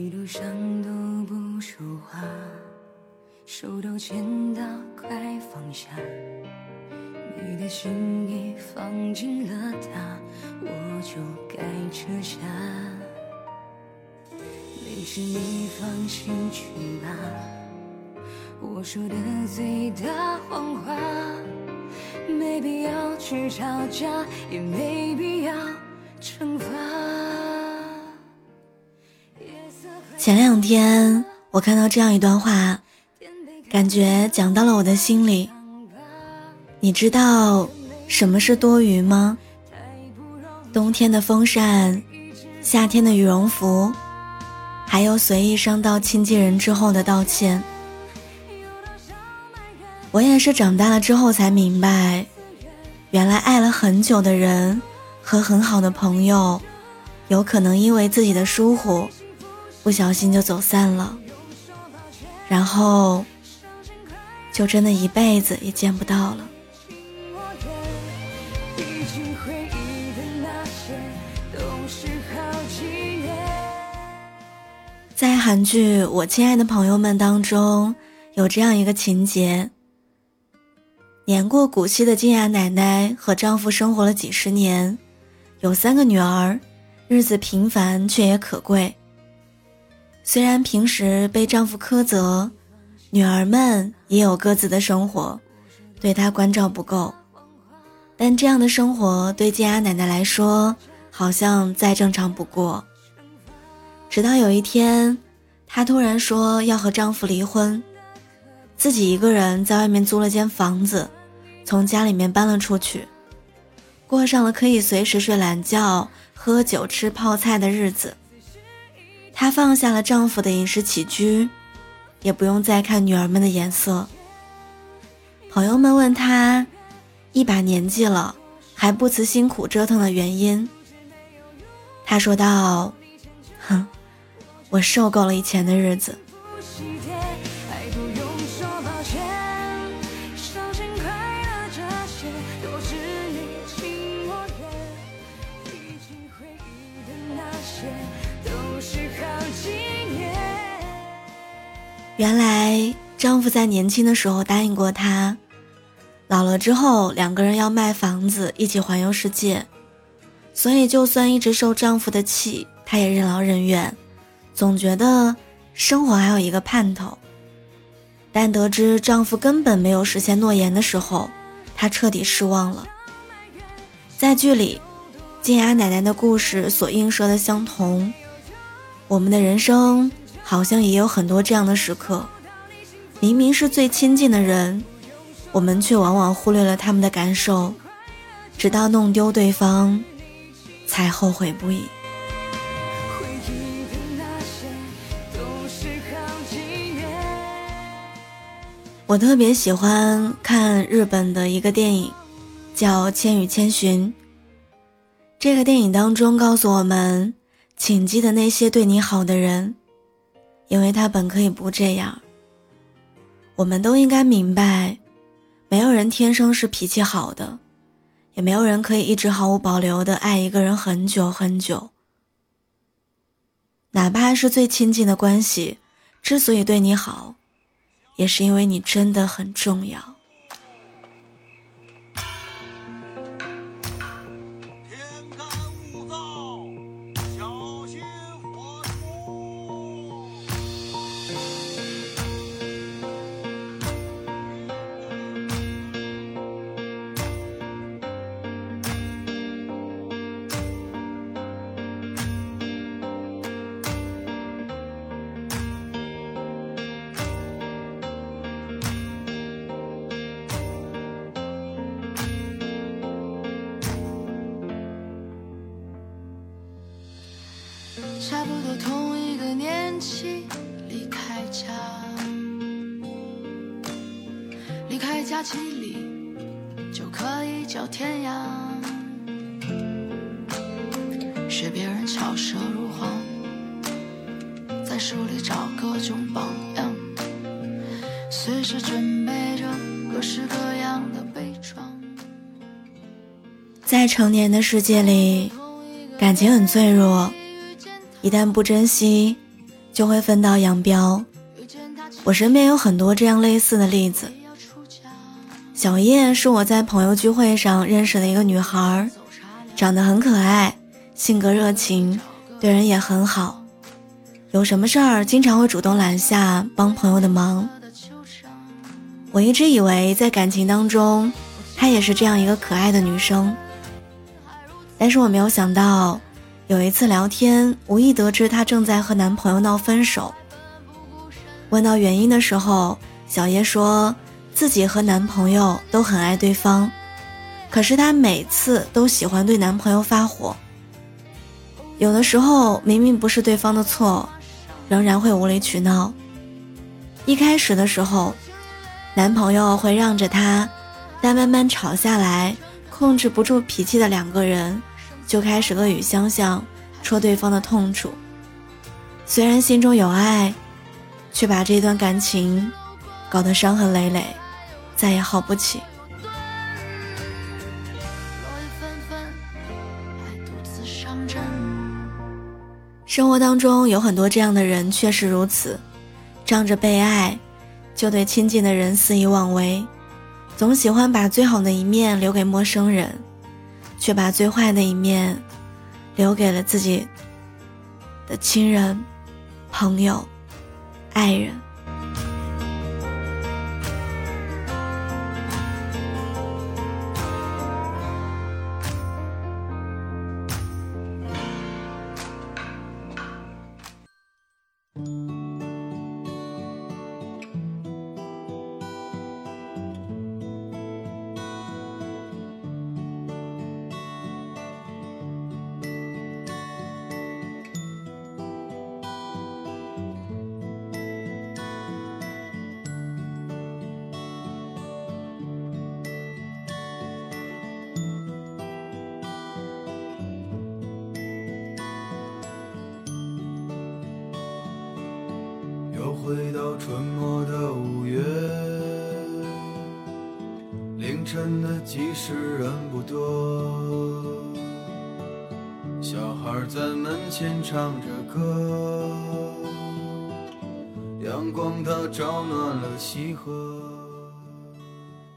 一路上都不说话，手都牵到快放下。你的心已放进了它，我就该撤下。没事，你放心去吧。我说的最大谎话，没必要去吵架，也没必要前两天我看到这样一段话，感觉讲到了我的心里。你知道什么是多余吗？冬天的风扇，夏天的羽绒服，还有随意伤到亲近人之后的道歉。我也是长大了之后才明白，原来爱了很久的人和很好的朋友，有可能因为自己的疏忽。不小心就走散了，然后就真的一辈子也见不到了。在韩剧《我亲爱的朋友们》当中，有这样一个情节：年过古稀的金雅奶奶和丈夫生活了几十年，有三个女儿，日子平凡却也可贵。虽然平时被丈夫苛责，女儿们也有各自的生活，对她关照不够，但这样的生活对金雅奶奶来说好像再正常不过。直到有一天，她突然说要和丈夫离婚，自己一个人在外面租了间房子，从家里面搬了出去，过上了可以随时睡懒觉、喝酒、吃泡菜的日子。她放下了丈夫的饮食起居，也不用再看女儿们的眼色。朋友们问她，一把年纪了还不辞辛苦折腾的原因。她说道：“哼，我受够了以前的日子。”原来丈夫在年轻的时候答应过她，老了之后两个人要卖房子一起环游世界，所以就算一直受丈夫的气，她也任劳任怨，总觉得生活还有一个盼头。但得知丈夫根本没有实现诺言的时候，她彻底失望了。在剧里，静雅奶奶的故事所映射的相同，我们的人生。好像也有很多这样的时刻，明明是最亲近的人，我们却往往忽略了他们的感受，直到弄丢对方，才后悔不已。我特别喜欢看日本的一个电影，叫《千与千寻》。这个电影当中告诉我们，请记得那些对你好的人。因为他本可以不这样。我们都应该明白，没有人天生是脾气好的，也没有人可以一直毫无保留的爱一个人很久很久。哪怕是最亲近的关系，之所以对你好，也是因为你真的很重要。同一个年纪离开家，离开家几里就可以叫天涯。学别人巧舌如簧，在书里找各种榜样，随时准备着各式各样的悲怆。在成年的世界里，感情很脆弱。一旦不珍惜，就会分道扬镳。我身边有很多这样类似的例子。小叶是我在朋友聚会上认识的一个女孩，长得很可爱，性格热情，对人也很好。有什么事儿经常会主动揽下帮朋友的忙。我一直以为在感情当中，她也是这样一个可爱的女生。但是我没有想到，有一次聊天，无意得知她正在和男朋友闹分手。问到原因的时候，小叶说。自己和男朋友都很爱对方，可是她每次都喜欢对男朋友发火。有的时候明明不是对方的错，仍然会无理取闹。一开始的时候，男朋友会让着她，但慢慢吵下来，控制不住脾气的两个人，就开始恶语相向，戳对方的痛处。虽然心中有爱，却把这段感情搞得伤痕累累。再也好不起。生活当中有很多这样的人，确实如此，仗着被爱，就对亲近的人肆意妄为，总喜欢把最好的一面留给陌生人，却把最坏的一面留给了自己的亲人、朋友、爱人。回到春末的五月，凌晨的集市人不多，小孩在门前唱着歌，阳光它照暖了溪河。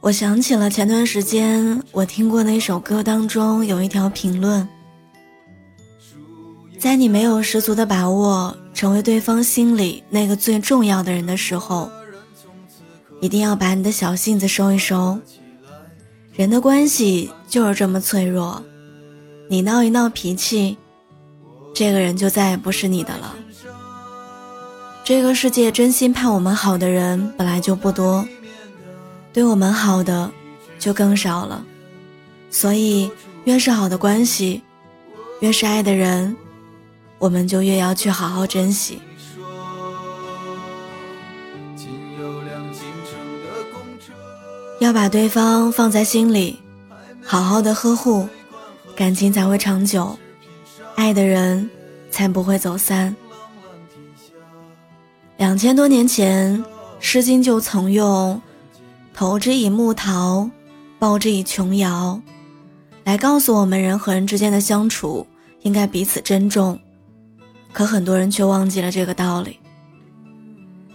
我想起了前段时间我听过的一首歌当中有一条评论，在你没有十足的把握。成为对方心里那个最重要的人的时候，一定要把你的小性子收一收。人的关系就是这么脆弱，你闹一闹脾气，这个人就再也不是你的了。这个世界真心盼我们好的人本来就不多，对我们好的就更少了。所以，越是好的关系，越是爱的人。我们就越要去好好珍惜，要把对方放在心里，好好的呵护，感情才会长久，爱的人才不会走散。两千多年前，《诗经》就曾用“投之以木桃，报之以琼瑶”来告诉我们，人和人之间的相处应该彼此珍重。可很多人却忘记了这个道理。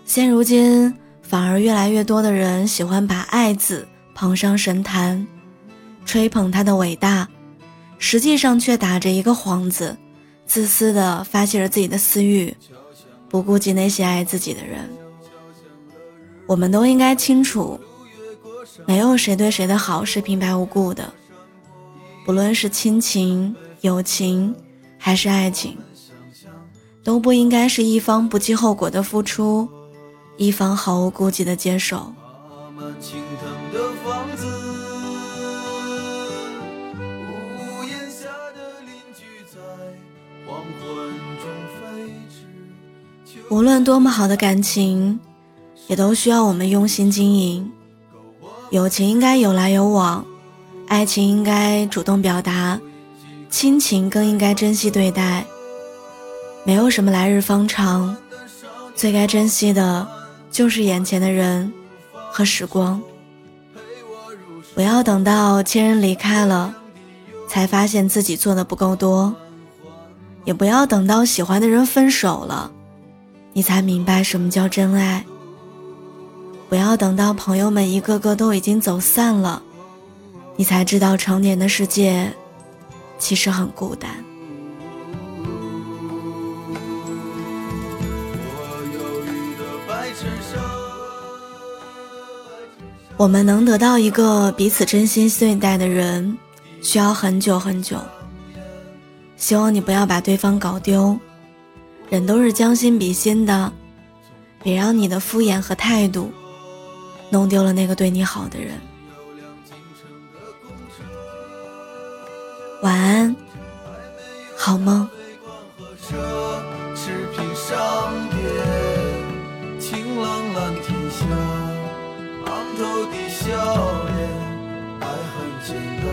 现如今，反而越来越多的人喜欢把“爱”字捧上神坛，吹捧他的伟大，实际上却打着一个幌子，自私的发泄着自己的私欲，不顾及那些爱自己的人。我们都应该清楚，没有谁对谁的好是平白无故的，不论是亲情、友情，还是爱情。都不应该是一方不计后果的付出，一方毫无顾忌的接受。无论多么好的感情，也都需要我们用心经营。友情应该有来有往，爱情应该主动表达，亲情更应该珍惜对待。没有什么来日方长，最该珍惜的，就是眼前的人和时光。不要等到亲人离开了，才发现自己做的不够多；也不要等到喜欢的人分手了，你才明白什么叫真爱。不要等到朋友们一个个都已经走散了，你才知道成年的世界其实很孤单。我们能得到一个彼此真心对待的人，需要很久很久。希望你不要把对方搞丢，人都是将心比心的，别让你的敷衍和态度弄丢了那个对你好的人。晚安，好梦。watching